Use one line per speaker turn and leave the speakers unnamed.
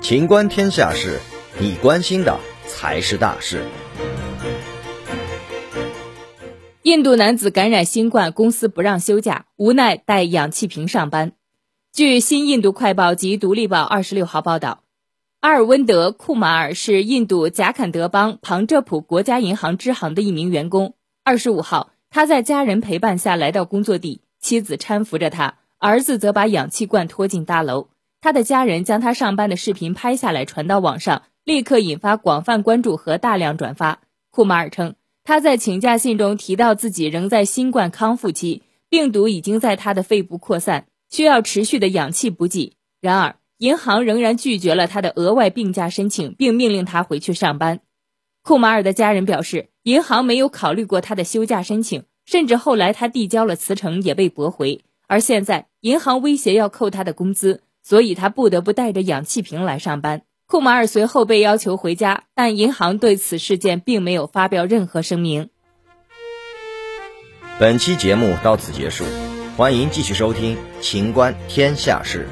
情观天下事，你关心的才是大事。
印度男子感染新冠，公司不让休假，无奈带氧气瓶上班。据《新印度快报》及《独立报》二十六号报道，阿尔温德·库马尔是印度贾坎德邦庞遮普国家银行支行的一名员工。二十五号，他在家人陪伴下来到工作地，妻子搀扶着他，儿子则把氧气罐拖进大楼。他的家人将他上班的视频拍下来传到网上，立刻引发广泛关注和大量转发。库马尔称，他在请假信中提到自己仍在新冠康复期，病毒已经在他的肺部扩散，需要持续的氧气补给。然而，银行仍然拒绝了他的额外病假申请，并命令他回去上班。库马尔的家人表示，银行没有考虑过他的休假申请，甚至后来他递交了辞呈也被驳回。而现在，银行威胁要扣他的工资。所以他不得不带着氧气瓶来上班。库马尔随后被要求回家，但银行对此事件并没有发表任何声明。
本期节目到此结束，欢迎继续收听《秦观天下事》。